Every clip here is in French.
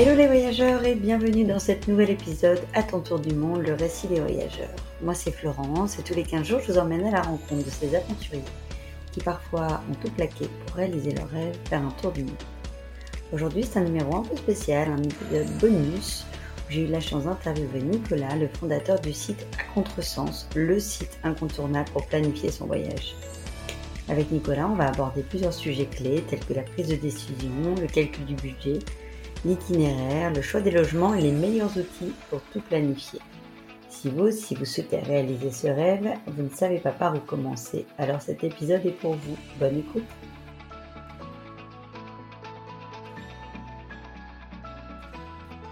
Hello les voyageurs et bienvenue dans cet nouvel épisode à ton tour du monde, le récit des voyageurs. Moi c'est Florence et tous les 15 jours je vous emmène à la rencontre de ces aventuriers qui parfois ont tout plaqué pour réaliser leur rêve, faire un tour du monde. Aujourd'hui c'est un numéro un peu spécial, un épisode bonus où j'ai eu la chance d'interviewer Nicolas, le fondateur du site À Contresens, le site incontournable pour planifier son voyage. Avec Nicolas, on va aborder plusieurs sujets clés tels que la prise de décision, le calcul du budget, l'itinéraire, le choix des logements et les meilleurs outils pour tout planifier. Si vous aussi vous souhaitez réaliser ce rêve, vous ne savez pas par où commencer, alors cet épisode est pour vous. Bonne écoute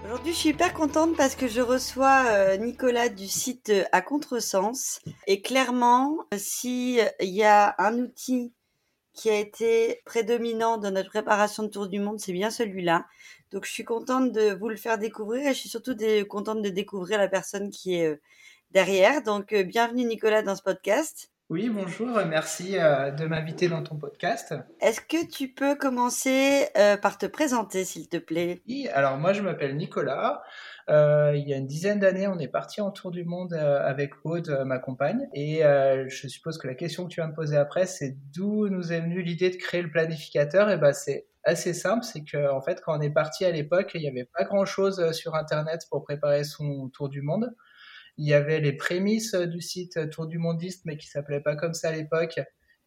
Aujourd'hui, je suis hyper contente parce que je reçois euh, Nicolas du site euh, à contresens. Et clairement, s'il y a un outil qui a été prédominant dans notre préparation de Tour du Monde, c'est bien celui-là. Donc, je suis contente de vous le faire découvrir et je suis surtout contente de découvrir la personne qui est euh, derrière. Donc, euh, bienvenue Nicolas dans ce podcast. Oui, bonjour, merci euh, de m'inviter dans ton podcast. Est-ce que tu peux commencer par te présenter, s'il te plaît? Oui, alors moi je m'appelle Nicolas. Euh, il y a une dizaine d'années, on est parti en tour du monde avec Aude, ma compagne. Et je suppose que la question que tu vas me poser après, c'est d'où nous est venue l'idée de créer le planificateur? Et ben, c'est assez simple, c'est que en fait, quand on est parti à l'époque, il n'y avait pas grand-chose sur Internet pour préparer son tour du monde. Il y avait les prémices du site Tour du Mondiste, mais qui s'appelait pas comme ça à l'époque.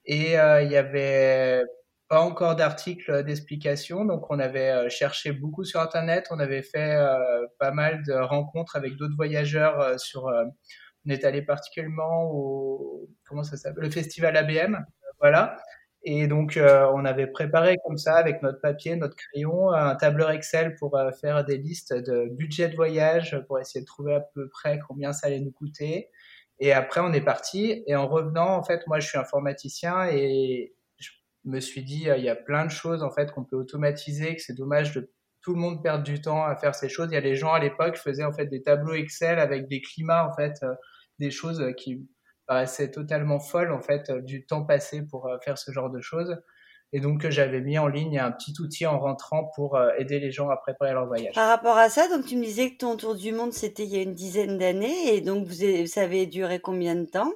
Et il y avait pas encore d'articles d'explication, donc on avait euh, cherché beaucoup sur Internet, on avait fait euh, pas mal de rencontres avec d'autres voyageurs euh, sur... on est allé particulièrement au... comment ça s'appelle? Le festival ABM, voilà. Et donc, on avait préparé comme ça, avec notre papier, notre crayon, un tableur Excel pour faire des listes de budget de voyage, pour essayer de trouver à peu près combien ça allait nous coûter. Et après, on est parti. Et en revenant, en fait, moi, je suis informaticien et, me suis dit, euh, il y a plein de choses en fait qu'on peut automatiser, que c'est dommage de tout le monde perdre du temps à faire ces choses. Il y a les gens à l'époque faisaient en fait des tableaux Excel avec des climats en fait, euh, des choses qui paraissaient totalement folles en fait, euh, du temps passé pour faire ce genre de choses. Et donc j'avais mis en ligne un petit outil en rentrant pour aider les gens à préparer leur voyage. Par rapport à ça, donc tu me disais que ton tour du monde c'était il y a une dizaine d'années et donc vous, ça avait duré combien de temps?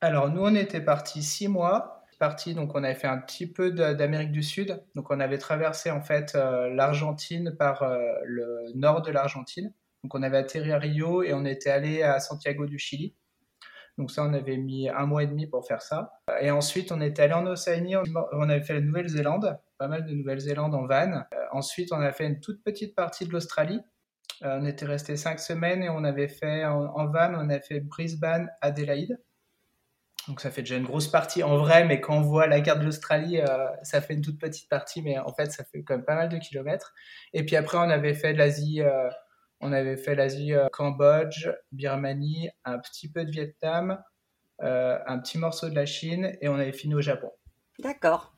Alors nous on était partis six mois parti, donc on avait fait un petit peu d'Amérique du Sud. Donc on avait traversé en fait euh, l'Argentine par euh, le nord de l'Argentine. Donc on avait atterri à Rio et on était allé à Santiago du Chili. Donc ça, on avait mis un mois et demi pour faire ça. Et ensuite, on était allé en Océanie, on avait fait la Nouvelle-Zélande, pas mal de Nouvelle-Zélande en van. Euh, ensuite, on a fait une toute petite partie de l'Australie. on était resté cinq semaines et on avait fait en, en van, on a fait Brisbane, Adélaïde. Donc ça fait déjà une grosse partie en vrai, mais quand on voit la carte de l'Australie, euh, ça fait une toute petite partie, mais en fait ça fait quand même pas mal de kilomètres. Et puis après on avait fait l'Asie, euh, on avait fait l'Asie, euh, Cambodge, Birmanie, un petit peu de Vietnam, un petit morceau de la Chine, et on avait fini au Japon. D'accord.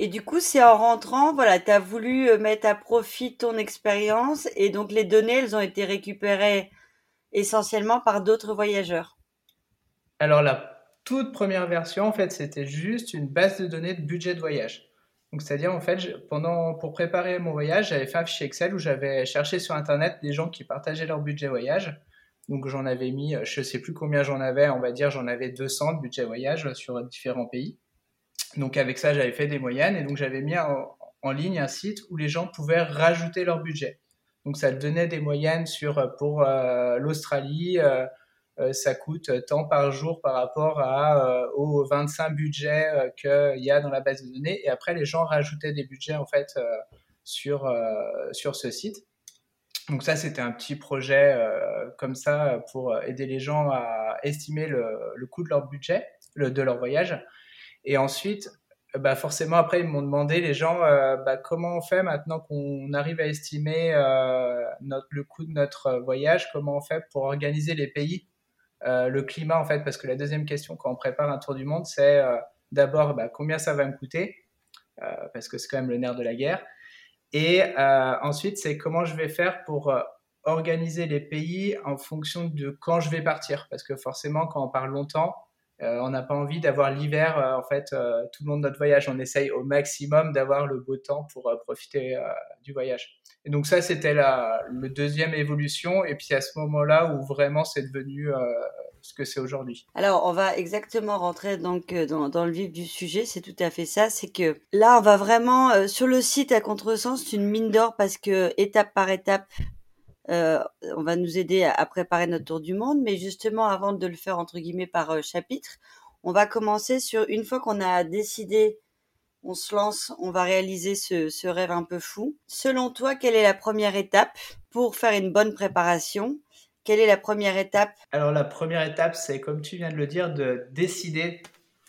Et du coup, c'est en rentrant, voilà, tu as voulu mettre à profit ton expérience, et donc les données, elles ont été récupérées essentiellement par d'autres voyageurs. Alors là, toute première version, en fait, c'était juste une base de données de budget de voyage. Donc, c'est-à-dire, en fait, pendant, pour préparer mon voyage, j'avais fait un fichier Excel où j'avais cherché sur Internet des gens qui partageaient leur budget voyage. Donc, j'en avais mis, je ne sais plus combien j'en avais, on va dire, j'en avais 200 de budget voyage sur différents pays. Donc, avec ça, j'avais fait des moyennes et donc j'avais mis en, ligne un site où les gens pouvaient rajouter leur budget. Donc, ça donnait des moyennes sur, pour euh, l'Australie, euh, euh, ça coûte tant par jour par rapport à, euh, aux 25 budgets euh, qu'il y a dans la base de données. Et après, les gens rajoutaient des budgets en fait sur, sur ce site. Donc ça, c'était un petit projet comme ça pour aider les gens à estimer le, le coût de leur budget, le, de leur voyage. Et ensuite, bah forcément, après, ils m'ont demandé, les gens, bah, comment on fait maintenant qu'on arrive à estimer le coût de notre voyage, comment on fait pour organiser les pays? Euh, le climat, en fait, parce que la deuxième question quand on prépare un tour du monde, c'est euh, d'abord bah, combien ça va me coûter, euh, parce que c'est quand même le nerf de la guerre. Et ensuite, c'est comment je vais faire pour organiser les pays en fonction de quand je vais partir. Parce que forcément, quand on part longtemps, Euh, on n'a pas envie d'avoir l'hiver, euh, en fait, euh, tout le long de notre voyage. On essaye au maximum d'avoir le beau temps pour profiter du voyage. Et donc ça, c'était la deuxième évolution. Et puis à ce moment-là où vraiment c'est devenu ce que c'est aujourd'hui. Alors, on va exactement rentrer donc dans, dans le vif du sujet. C'est tout à fait ça. C'est que là, on va vraiment sur le site à contresens, c'est une mine d'or parce que étape par étape, euh, on va nous aider à, préparer notre tour du monde, mais justement, avant de le faire entre guillemets par euh, chapitre, on va commencer sur une fois qu'on a décidé, on se lance, on va réaliser ce, rêve un peu fou. Selon toi, quelle est la première étape pour faire une bonne préparation? Quelle est la première étape? Alors la première étape, c'est comme tu viens de le dire, de décider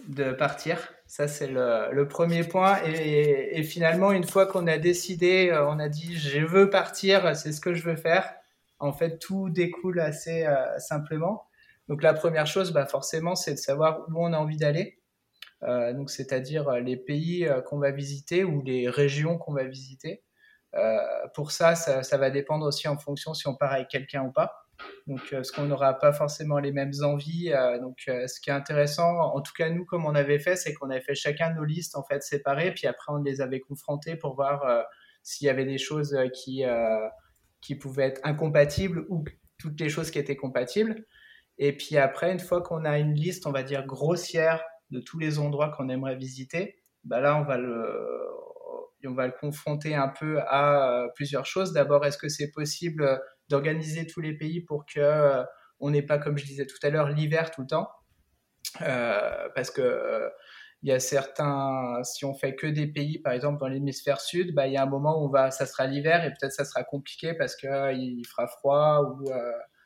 de partir. Ça, c'est le, premier point. Et, finalement, une fois qu'on a décidé, euh, on a dit je veux partir, c'est ce que je veux faire, en fait, tout découle assez euh, simplement. Donc, la première chose, bah, forcément, c'est de savoir où on a envie d'aller. Euh, donc, c'est-à-dire les pays qu'on va visiter ou les régions qu'on va visiter. pour ça, ça, ça, va dépendre aussi en fonction si on part avec quelqu'un ou pas. Donc, euh, ce qu'on n'aura pas forcément les mêmes envies. Euh, donc, euh, ce qui est intéressant, en tout cas nous, comme on avait fait, c'est qu'on avait fait chacun nos listes en fait séparées, puis après on les avait confrontées pour voir s'il y avait des choses qui qui pouvaient être incompatibles ou toutes les choses qui étaient compatibles. Et puis après, une fois qu'on a une liste, on va dire grossière de tous les endroits qu'on aimerait visiter, bah là on va le on va le confronter un peu à plusieurs choses. D'abord, est-ce que c'est possible d'organiser tous les pays pour que euh, on n'ait pas, comme je disais tout à l'heure, l'hiver tout le temps. Euh, parce que euh, il y a certains, si on fait que des pays, par exemple dans l'hémisphère sud, bah, il y a un moment où on va, ça sera l'hiver et peut-être ça sera compliqué parce qu'il il fera froid ou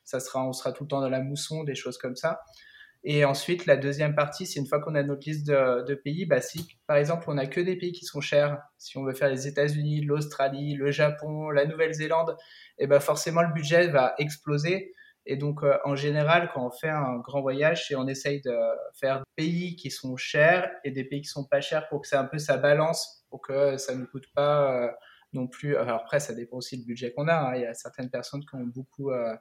ça sera, on sera tout le temps dans la mousson, des choses comme ça. Et ensuite, la deuxième partie, c'est une fois qu'on a notre liste de, pays, bah, si par exemple on n'a que des pays qui sont chers, si on veut faire les États-Unis, l'Australie, le Japon, la Nouvelle-Zélande, et ben forcément le budget va exploser. Et donc, euh, en général, quand on fait un grand voyage, on essaye de faire des pays qui sont chers et des pays qui sont pas chers pour que c'est un peu sa balance, pour que ça ne coûte pas euh, non plus. Alors après, ça dépend aussi du budget qu'on a. Hein. Il y a certaines personnes qui ont beaucoup, euh,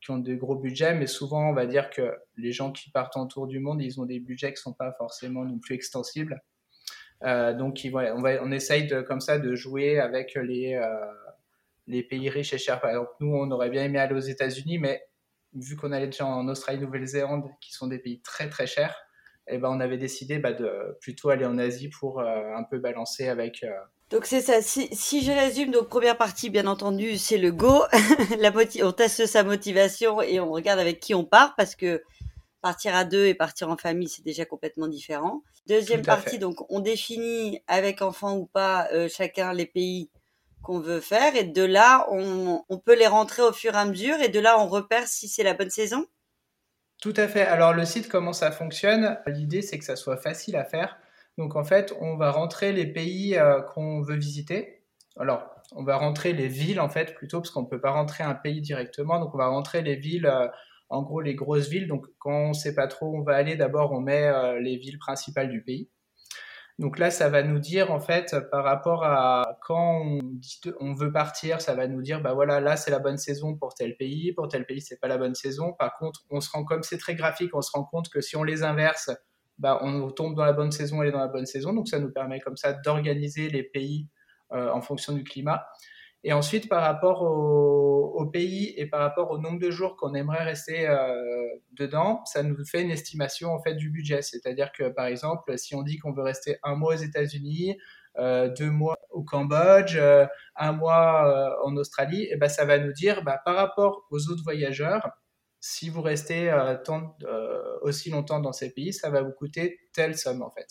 qui ont de gros budgets, mais souvent, on va dire que les gens qui partent en tour du monde, ils ont des budgets qui sont pas forcément non plus extensibles. donc, on, va, on essaye comme ça de jouer avec les les pays riches et chers. Par exemple, nous, on aurait bien aimé aller aux États-Unis, mais vu qu'on allait déjà en Australie, Nouvelle-Zélande, qui sont des pays très très chers, eh ben, on avait décidé bah, de plutôt aller en Asie pour euh, un peu balancer avec. Donc c'est ça. Si, si, je résume, donc première partie, bien entendu, c'est le go. La on teste sa motivation et on regarde avec qui on part parce que partir à deux et partir en famille, c'est déjà complètement différent. Deuxième partie, donc on définit avec enfant ou pas euh, chacun les pays qu'on veut faire et de là on, peut les rentrer au fur et à mesure et de là on repère si c'est la bonne saison Tout à fait. Alors le site comment ça fonctionne? L'idée c'est que ça soit facile à faire. Donc en fait on va rentrer les pays euh, qu'on veut visiter. Alors on va rentrer les villes en fait plutôt parce qu'on ne peut pas rentrer un pays directement. Donc on va rentrer les villes. Euh, en gros, les grosses villes. Donc, quand on ne sait pas trop où on va aller, d'abord, on met euh, les villes principales du pays. Donc là, ça va nous dire en fait par rapport à quand on, on veut partir, ça va nous dire bah voilà, là c'est la bonne saison pour tel pays, pour tel pays c'est pas la bonne saison. Par contre, on se rend comme c'est très graphique, on se rend compte que si on les inverse, bah on tombe dans la bonne saison, elle est dans la bonne saison. Donc ça nous permet comme ça d'organiser les pays euh, en fonction du climat. Et ensuite, par rapport au, pays et par rapport au nombre de jours qu'on aimerait rester euh, dedans, ça nous fait une estimation en fait du budget. C'est-à-dire que par exemple, si on dit qu'on veut rester un mois aux États-Unis, euh, deux mois au Cambodge, un mois en Australie, et eh ben ça va nous dire bah, par rapport aux autres voyageurs, si vous restez tant, aussi longtemps dans ces pays, ça va vous coûter telle somme en fait.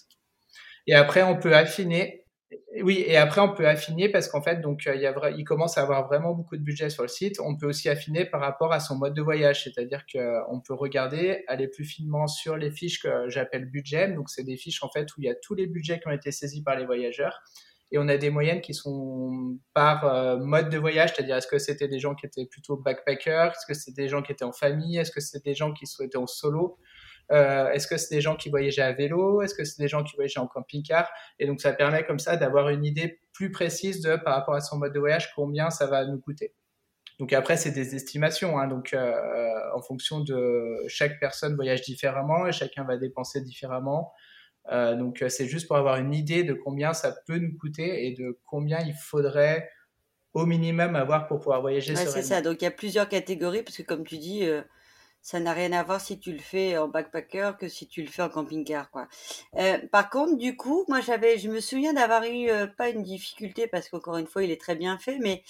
Et après, on peut affiner oui, et après on peut affiner parce qu'en fait, donc a, il commence à avoir vraiment beaucoup de budget sur le site. On peut aussi affiner par rapport à son mode de voyage, c'est-à-dire qu'on peut regarder, aller plus finement sur les fiches que j'appelle budget. Donc c'est des fiches en fait où il y a tous les budgets qui ont été saisis par les voyageurs. Et on a des moyennes qui sont par euh, mode de voyage, c'est-à-dire est-ce que c'était des gens qui étaient plutôt backpackers, est-ce que c'était des gens qui étaient en famille, est-ce que c'était des gens qui souhaitaient en solo. Euh, est-ce que c'est des gens qui voyageaient à vélo Est-ce que c'est des gens qui voyageaient en camping-car Et donc ça permet comme ça d'avoir une idée plus précise de par rapport à son mode de voyage combien ça va nous coûter. Donc après, c'est des estimations. Hein. donc en fonction de chaque personne voyage différemment et chacun va dépenser différemment. Donc c'est juste pour avoir une idée de combien ça peut nous coûter et de combien il faudrait au minimum avoir pour pouvoir voyager ouais, C'est ça. Donc il y a plusieurs catégories parce que comme tu dis, ça n'a rien à voir si tu le fais en backpacker que si tu le fais en camping-car, quoi. Euh, par contre, du coup, moi, j'avais, je me souviens d'avoir eu euh, pas une difficulté parce qu'encore une fois, il est très bien fait, mais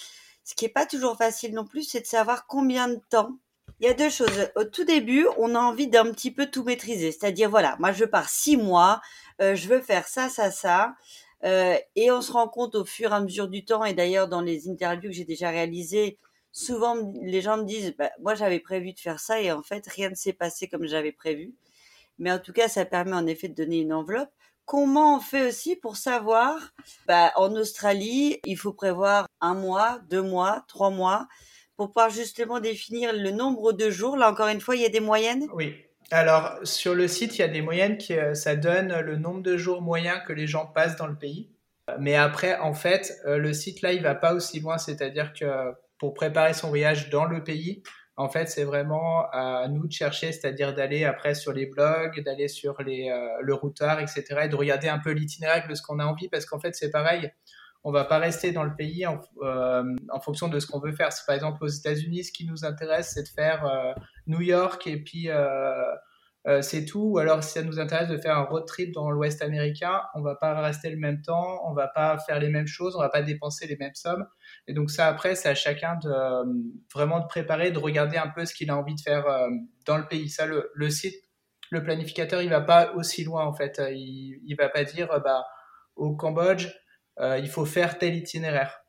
ce qui est pas toujours facile non plus, c'est de savoir combien de temps. Il y a deux choses. Au tout début, on a envie d'un petit peu tout maîtriser, c'est-à-dire voilà, moi, je pars six mois, euh, je veux faire ça, ça, ça. et on se rend compte au fur et à mesure du temps, et d'ailleurs dans les interviews que j'ai déjà réalisées, souvent les gens me disent bah, moi j'avais prévu de faire ça et en fait rien ne s'est passé comme j'avais prévu. Mais en tout cas, ça permet en effet de donner une enveloppe. Comment on fait aussi pour savoir bah, En Australie, il faut prévoir un mois, deux mois, trois mois pour pouvoir justement définir le nombre de jours. Là, encore une fois, il y a des moyennes Oui. Alors, sur le site, il y a des moyennes qui euh, ça donne le nombre de jours moyens que les gens passent dans le pays. Mais après, en fait, euh, le site là, il va pas aussi loin, c'est-à-dire que pour préparer son voyage dans le pays. En fait, c'est vraiment à nous de chercher, c'est-à-dire d'aller après sur les blogs, d'aller sur les, euh, le routard, etc., et de regarder un peu l'itinéraire de ce qu'on a envie, parce qu'en fait, c'est pareil. On va pas rester dans le pays en, euh, fonction de ce qu'on veut faire. Par exemple, aux États-Unis, ce qui nous intéresse, c'est de faire euh, New York et puis euh, c'est tout. Ou alors, si ça nous intéresse de faire un road trip dans l'Ouest américain, on va pas rester le même temps, on va pas faire les mêmes choses, on va pas dépenser les mêmes sommes. Et donc ça, après, c'est à chacun de vraiment de préparer, de regarder un peu ce qu'il a envie de faire dans le pays. Ça, le, le, site, le planificateur, il va pas aussi loin en fait. Il, il va pas dire, bah, au Cambodge, euh, il faut faire tel itinéraire.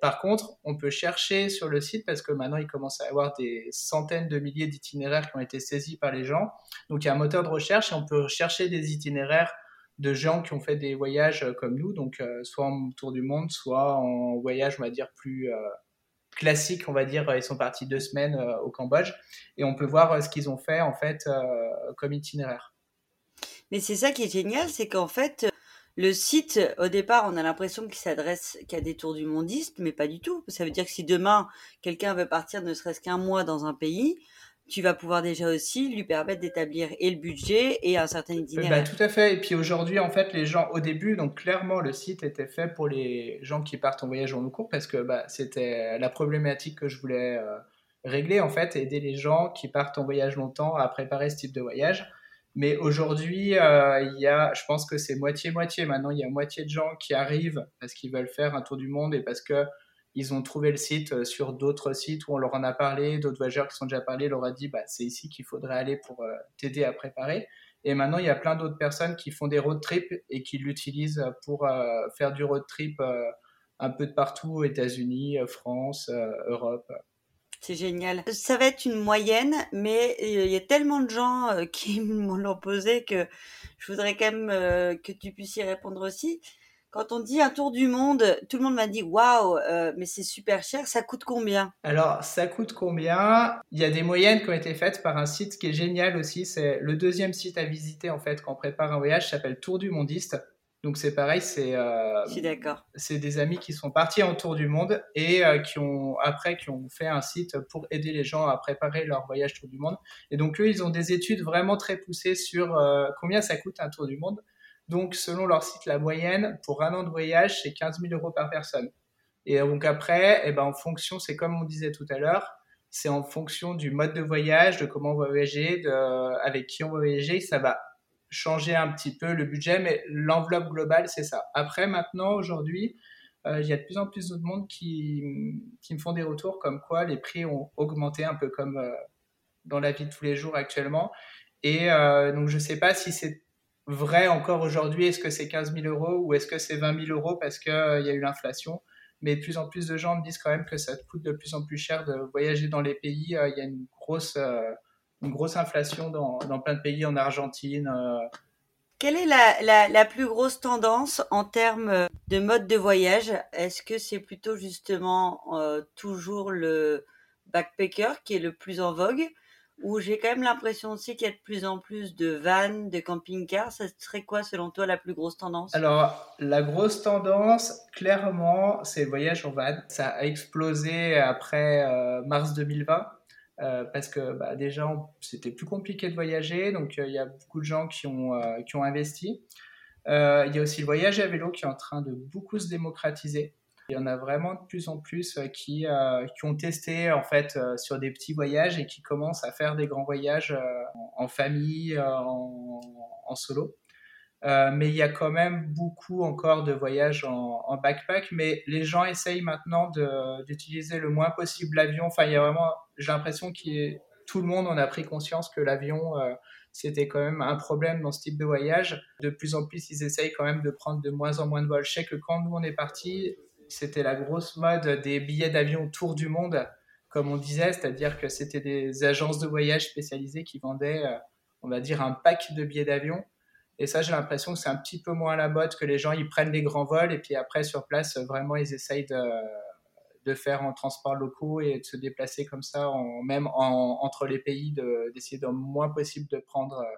Par contre, on peut chercher sur le site parce que maintenant il commence à y avoir des centaines de milliers d'itinéraires qui ont été saisis par les gens. Donc il y a un moteur de recherche et on peut chercher des itinéraires de gens qui ont fait des voyages comme nous, donc euh, soit en tour du monde, soit en voyage, on va dire plus euh, classique, on va dire. Ils sont partis deux semaines au Cambodge et on peut voir ce qu'ils ont fait en fait comme itinéraire. Mais c'est ça qui est génial, c'est qu'en fait, le site, au départ, on a l'impression qu'il s'adresse qu'à des tours du mondiste, mais pas du tout. Ça veut dire que si demain, quelqu'un veut partir ne serait-ce qu'un mois dans un pays, tu vas pouvoir déjà aussi lui permettre d'établir et le budget et un certain bah, itinéraire. tout à fait. Et puis aujourd'hui, en fait, les gens, au début, donc clairement, le site était fait pour les gens qui partent en voyage en long cours parce que bah, c'était la problématique que je voulais euh, régler, en fait, aider les gens qui partent en voyage longtemps à préparer ce type de voyage. Mais aujourd'hui, euh, il y a, je pense que c'est moitié-moitié. Maintenant, il y a moitié de gens qui arrivent parce qu'ils veulent faire un tour du monde et parce que ils ont trouvé le site euh, sur d'autres sites où on leur en a parlé, d'autres voyageurs qui sont déjà parlé leur a dit bah, c'est ici qu'il faudrait aller pour euh, t'aider à préparer. Et maintenant, il y a plein d'autres personnes qui font des road trips et qui l'utilisent pour faire du road trip un peu de partout, États-Unis, France, Europe. C'est génial. Ça va être une moyenne, mais euh, il y a tellement de gens euh, qui m'ont posé que je voudrais quand même euh, que tu puisses y répondre aussi. Quand on dit un tour du monde, tout le monde m'a dit waouh, mais c'est super cher. Ça coûte combien? Alors, ça coûte combien? Il y a des moyennes qui ont été faites par un site qui est génial aussi. C'est le deuxième site à visiter en fait quand on prépare un voyage. S'appelle Tour du Mondiste. Donc c'est pareil, c'est euh, c'est des amis qui sont partis en tour du monde et euh, qui ont après qui ont fait un site pour aider les gens à préparer leur voyage tour du monde. Et donc eux, ils ont des études vraiment très poussées sur euh, combien ça coûte un tour du monde. Donc selon leur site, la moyenne pour un an de voyage, c'est 15 000 euros par personne. Et donc après, eh ben en fonction, c'est comme on disait tout à l'heure, c'est en fonction du mode de voyage, de comment on va voyager, de, avec qui on va voyager, ça va changer un petit peu le budget, mais l'enveloppe globale, c'est ça. Après, maintenant, aujourd'hui, euh, il y a de plus en plus de monde qui, qui, me font des retours comme quoi les prix ont augmenté un peu comme euh, dans la vie de tous les jours actuellement. Et euh, donc, je ne sais pas si c'est vrai encore aujourd'hui, est-ce que c'est 15 000 euros ou est-ce que c'est 20 000 euros parce qu'il y a eu l'inflation? Mais de plus en plus de gens me disent quand même que ça coûte de plus en plus cher de voyager dans les pays. Il y a une grosse une grosse inflation dans, dans, plein de pays, en Argentine. Euh. Quelle est la, la, la, plus grosse tendance en termes de mode de voyage? Est-ce que c'est plutôt justement euh, toujours le backpacker qui est le plus en vogue? Où j'ai quand même l'impression aussi qu'il y a de plus en plus de vannes, de camping-cars. Ça serait quoi, selon toi, la plus grosse tendance? Alors, la grosse tendance, clairement, c'est le voyage en van. Ça a explosé après euh, mars 2020. Euh, parce que bah, déjà c'était plus compliqué de voyager, donc euh, il y a beaucoup de gens qui ont, qui ont investi. Il y a aussi le voyage à vélo qui est en train de beaucoup se démocratiser. Il y en a vraiment de plus en plus euh, qui, euh, qui ont testé en fait euh, sur des petits voyages et qui commencent à faire des grands voyages en famille, en, en solo. mais il y a quand même beaucoup encore de voyages en, backpack. Mais les gens essayent maintenant d'utiliser le moins possible l'avion. Enfin, il y a vraiment, j'ai l'impression que tout le monde en a pris conscience que l'avion, c'était quand même un problème dans ce type de voyage. De plus en plus, ils essayent quand même de prendre de moins en moins de vols. Je sais que quand nous on est parti, c'était la grosse mode des billets d'avion autour du monde, comme on disait, c'est-à-dire que c'était des agences de voyage spécialisées qui vendaient, euh, on va dire, un pack de billets d'avion. Et ça, j'ai l'impression que c'est un petit peu moins la mode, que les gens, ils prennent les grands vols et puis après, sur place, vraiment, ils essayent de, de faire en transport locaux et de se déplacer comme ça, même entre les pays, d'essayer de, moins possible de prendre euh,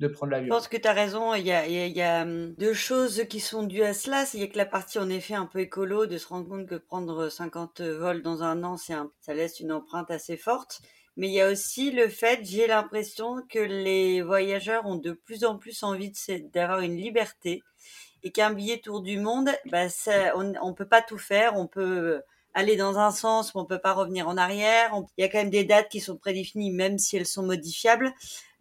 de prendre l'avion. Je pense que tu as raison. Il y a, il y a, hum, deux choses qui sont dues à cela. Il y a que la partie, en effet, un peu écolo, de se rendre compte que prendre 50 vols dans un an, ça laisse une empreinte assez forte. Mais il y a aussi le fait, j'ai l'impression que les voyageurs ont de plus en plus envie d'avoir une liberté et qu'un billet tour du monde, bah on ne peut pas tout faire. On peut aller dans un sens, mais on peut pas revenir en arrière. Il y a quand même des dates qui sont prédéfinies, même si elles sont modifiables.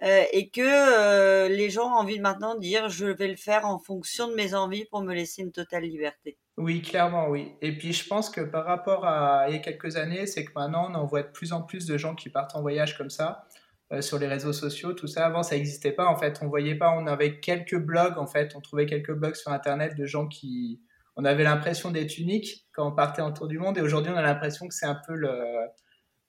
Euh, et que euh, les gens ont envie maintenant de dire je vais le faire en fonction de mes envies pour me laisser une totale liberté. Oui, clairement, oui. Et puis je pense que par rapport à il y a quelques années, c'est que maintenant on en voit de plus en plus de gens qui partent en voyage comme ça euh, sur les réseaux sociaux, tout ça. Avant, ça n'existait pas en fait. On voyait pas. On avait quelques blogs en fait. On trouvait quelques blogs sur Internet de gens qui on avait l'impression d'être unique quand on partait en tour du monde. Et aujourd'hui, on a l'impression que c'est un peu le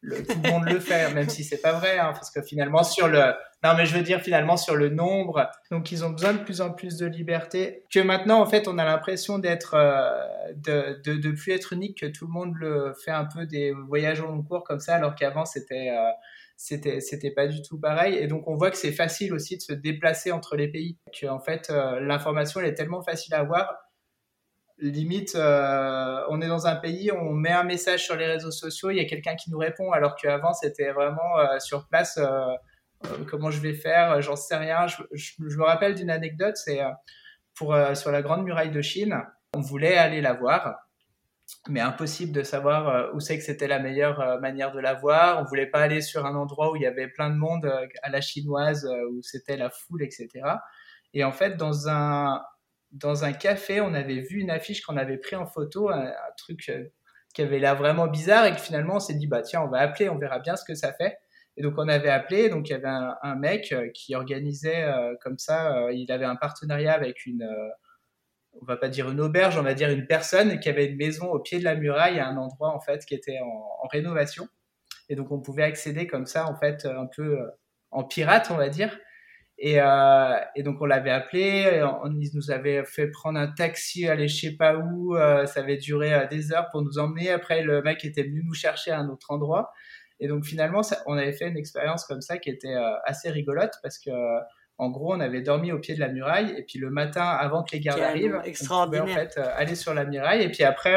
tout le monde le fait, même si c'est pas vrai, hein, parce que finalement sur le, non mais je veux dire finalement sur le nombre, donc ils ont besoin de plus en plus de liberté. Que maintenant en fait on a l'impression d'être, euh, de, de, de, plus être unique, que tout le monde le fait un peu des voyages au long cours comme ça, alors qu'avant c'était euh, c'était c'était pas du tout pareil et donc on voit que c'est facile aussi de se déplacer entre les pays que en fait euh, l'information elle est tellement facile à avoir limite, euh, on est dans un pays, on met un message sur les réseaux sociaux, il y a quelqu'un qui nous répond, alors qu'avant c'était vraiment euh, sur place. Euh, comment je vais faire J'en sais rien. Je, me rappelle d'une anecdote, c'est pour sur la Grande Muraille de Chine, on voulait aller la voir, mais impossible de savoir où c'est que c'était la meilleure manière de la voir. On voulait pas aller sur un endroit où il y avait plein de monde à la chinoise, où c'était la foule, etc. Et en fait, dans un, dans un café, on avait vu une affiche qu'on avait pris en photo, un, truc euh, qui avait l'air vraiment bizarre et que finalement on s'est dit bah tiens on va appeler, on verra bien ce que ça fait. Et donc on avait appelé, donc il y avait un, mec euh, qui organisait euh, comme ça, il avait un partenariat avec une, on va pas dire une auberge, on va dire une personne qui avait une maison au pied de la muraille à un endroit en fait qui était en, rénovation. Et donc on pouvait accéder comme ça en fait un peu en pirate on va dire. Et, euh, et, donc on l'avait appelé, on, nous avait fait prendre un taxi, aller je sais pas où, euh, ça avait duré euh, des heures pour nous emmener. Après le mec était venu nous chercher à un autre endroit. Et donc finalement ça, on avait fait une expérience comme ça qui était euh, assez rigolote parce que en gros on avait dormi au pied de la muraille et puis le matin avant que les gardes arrivent, on pouvait en fait aller sur la muraille et puis après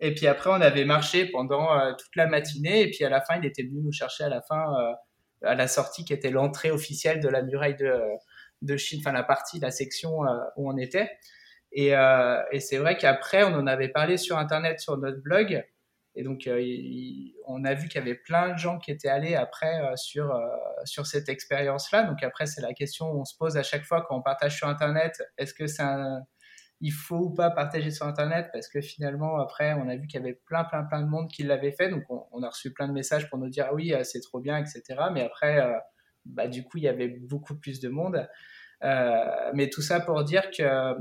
et puis après on avait marché pendant toute la matinée et puis à la fin il était venu nous chercher à la fin à la sortie qui était l'entrée officielle de la muraille de, de Chine, enfin la partie, la section euh, où on était. Et, euh, et c'est vrai qu'après, on en avait parlé sur Internet, sur notre blog. Et donc, euh, on a vu qu'il y avait plein de gens qui étaient allés après sur, sur cette expérience-là. Donc après, c'est la question qu'on se pose à chaque fois quand on partage sur Internet. Est-ce que c'est un, il faut ou pas partager sur Internet parce que finalement, après, on a vu qu'il y avait plein, plein, plein de monde qui l'avait fait. Donc, on, a reçu plein de messages pour nous dire ah oui, euh, c'est trop bien, etc. Mais après, euh, bah, du coup, il y avait beaucoup plus de monde. Euh, mais tout ça pour dire que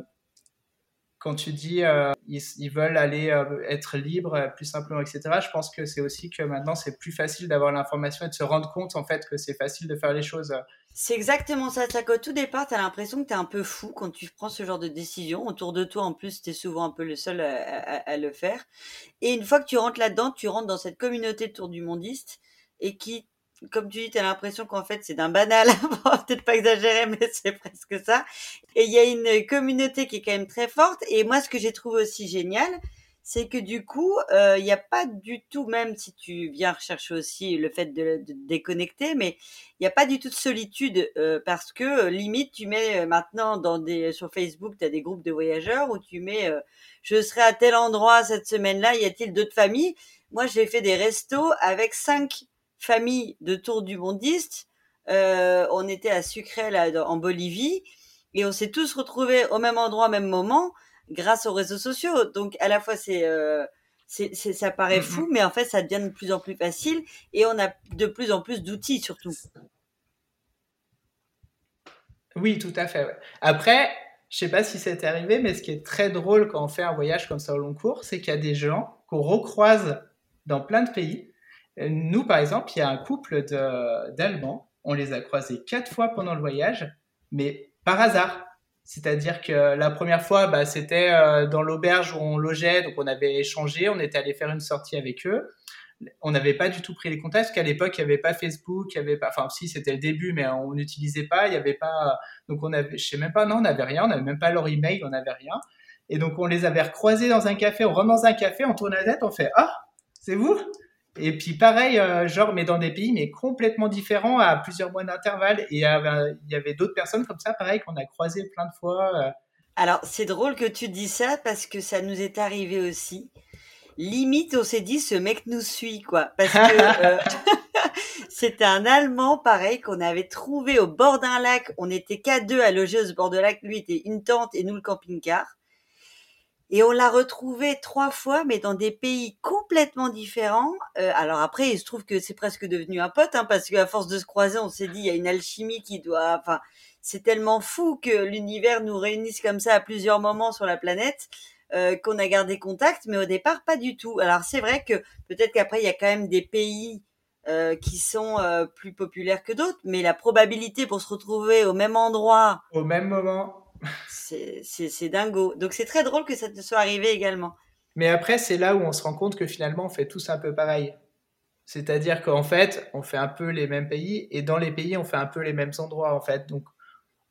quand tu dis ils, veulent aller être libres plus simplement, etc., je pense que c'est aussi que maintenant, c'est plus facile d'avoir l'information et de se rendre compte en fait que c'est facile de faire les choses c'est exactement ça. C'est qu'au tout départ, tu as l'impression que tu es un peu fou quand tu prends ce genre de décision. Autour de toi, en plus, tu es souvent un peu le seul à, le faire. Et une fois que tu rentres là-dedans, tu rentres dans cette communauté de tour du mondiste et qui comme tu dis, tu as l'impression qu'en fait c'est d'un banal, peut-être pas exagéré, mais c'est presque ça. Et il y a une communauté qui est quand même très forte. Et moi, ce que j'ai trouvé aussi génial, c'est que du coup, euh, il n'y a pas du tout, même si tu viens rechercher aussi le fait de, déconnecter, mais il n'y a pas du tout de solitude euh, parce que euh, limite, tu mets maintenant dans des, sur Facebook, tu as des groupes de voyageurs où tu mets je serai à tel endroit cette semaine-là, y a-t-il d'autres familles? Moi, j'ai fait des restos avec cinq familles de tour du mondiste. on était à Sucré, là, en Bolivie, et on s'est tous retrouvés au même endroit, au même moment grâce aux réseaux sociaux. Donc à la fois c'est euh, ça paraît fou, mais en fait ça devient de plus en plus facile et on a de plus en plus d'outils surtout. Oui, tout à fait. Après, je sais pas si c'est arrivé, mais ce qui est très drôle quand on fait un voyage comme ça au long cours, c'est qu'il y a des gens qu'on recroise dans plein de pays. Nous, par exemple, il y a un couple d'Allemands, on les a croisés quatre fois pendant le voyage, mais par hasard. C'est-à-dire que la première fois, bah, c'était euh, dans l'auberge où on logeait, donc on avait échangé, on était allé faire une sortie avec eux. On n'avait pas du tout pris les contacts, parce qu'à l'époque, il n'y avait pas Facebook, il y avait pas, enfin, si, c'était le début, mais on n'utilisait pas, il n'y avait pas, donc on avait, je sais même pas, non, on n'avait rien, on n'avait même pas leur email, on n'avait rien. Et donc, on les avait recroisés dans un café, on rentre dans un café, on tourne la tête, on fait, ah, c'est vous? Et puis pareil, euh, genre, mais dans des pays mais complètement différents, à plusieurs mois d'intervalle. Et il y avait, d'autres personnes comme ça, pareil, qu'on a croisé plein de fois. Euh. Alors, c'est drôle que tu dis ça parce que ça nous est arrivé aussi. Limite, on s'est dit, ce mec nous suit, quoi. Parce que euh, c'était un Allemand, pareil, qu'on avait trouvé au bord d'un lac. On était qu'à deux à loger au bord de lac. Lui était une tente et nous le camping-car. Et on l'a retrouvé trois fois, mais dans des pays complètement différents. Euh, alors après, il se trouve que c'est presque devenu un pote, hein, parce qu'à force de se croiser, on s'est dit, il y a une alchimie qui doit... Enfin, c'est tellement fou que l'univers nous réunisse comme ça à plusieurs moments sur la planète. Euh, qu'on a gardé contact, mais au départ pas du tout. Alors c'est vrai que peut-être qu'après il y a quand même des pays euh, qui sont euh, plus populaires que d'autres, mais la probabilité pour se retrouver au même endroit, au même moment, c'est dingo. Donc c'est très drôle que ça te soit arrivé également. Mais après, c'est là où on se rend compte que finalement, on fait tous un peu pareil. C'est-à-dire qu'en fait, on fait un peu les mêmes pays et dans les pays, on fait un peu les mêmes endroits en fait. Donc,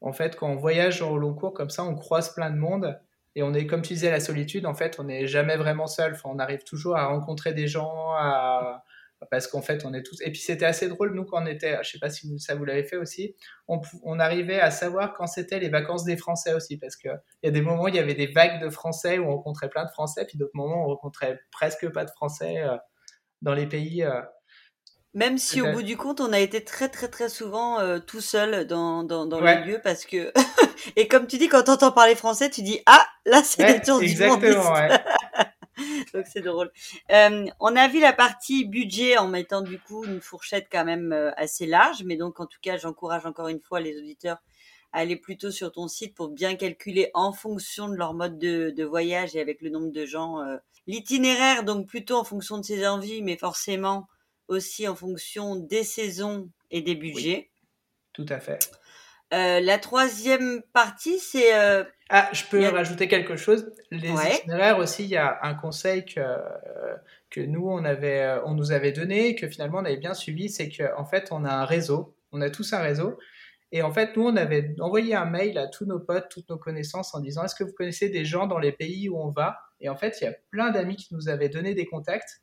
en fait, quand on voyage au long cours comme ça, on croise plein de monde et on est, comme tu disais, la solitude. En fait, on n'est jamais vraiment seul. On arrive toujours à rencontrer des gens, à, parce qu'en fait, on est tous. Et puis c'était assez drôle, nous, quand on était, je sais pas si ça vous l'avez fait aussi, on, on, arrivait à savoir quand c'était les vacances des Français aussi, parce qu'il y a des moments où il y avait des vagues de Français où on rencontrait plein de Français, puis d'autres moments où on rencontrait presque pas de Français euh, dans les pays. Euh. Même si au bout du compte, on a été très très très souvent euh, tout seul dans, dans, dans le lieu parce que et comme tu dis quand tu entends parler français, tu dis ah là c'est ouais, des tours exactement, ouais. Donc c'est drôle. Euh, on a vu la partie budget en mettant du coup une fourchette quand même euh, assez large, mais donc en tout cas j'encourage encore une fois les auditeurs à aller plutôt sur ton site pour bien calculer en fonction de leur mode de, voyage et avec le nombre de gens euh, l'itinéraire, donc plutôt en fonction de ses envies, mais forcément aussi en fonction des saisons et des budgets. Tout à fait. La troisième partie, c'est ah, je peux rajouter quelque chose. Les itinéraires aussi, il y a un conseil que, que nous, on, avait, on nous avait donné, que finalement on avait bien suivi, c'est qu'en en fait, on a un réseau, on a tous un réseau. Et en fait, nous, on avait envoyé un mail à tous nos potes, toutes nos connaissances en disant, est-ce que vous connaissez des gens dans les pays où on va? Et en fait, il y a plein d'amis qui nous avaient donné des contacts.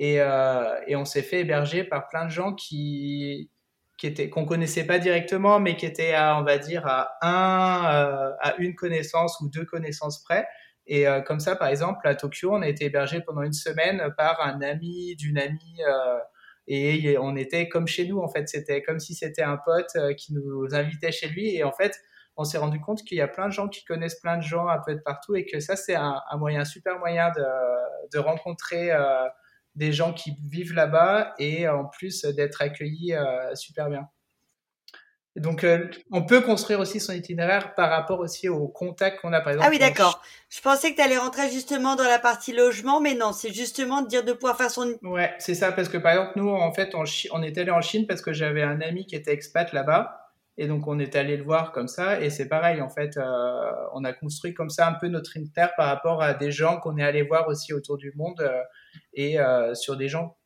Et, euh, et on s'est fait héberger par plein de gens qui, qui était qu'on connaissait pas directement, mais qui était à, on va dire, à un, euh, à une connaissance ou deux connaissances près. Et euh, comme ça, par exemple, à Tokyo, on a été hébergé pendant une semaine par un ami d'une amie. Euh, et on était comme chez nous, en fait. C'était comme si c'était un pote qui nous invitait chez lui. Et en fait, on s'est rendu compte qu'il y a plein de gens qui connaissent plein de gens un peu de partout et que ça, c'est un, un, moyen, super moyen de, de rencontrer des gens qui vivent là-bas et en plus d'être accueillis euh, super bien. donc, euh, on peut construire aussi son itinéraire par rapport aussi au contact qu'on a, par exemple. Ah oui, d'accord. Je pensais que tu allais rentrer justement dans la partie logement, mais non, c'est justement de dire de pouvoir faire son. Ouais, c'est ça, parce que par exemple, nous, en fait, on, on est allé en Chine parce que j'avais un ami qui était expat là-bas. Et donc, on est allé le voir comme ça. Et c'est pareil, en fait, euh, on a construit comme ça un peu notre itinéraire par rapport à des gens qu'on est allé voir aussi autour du monde et euh, sur des gens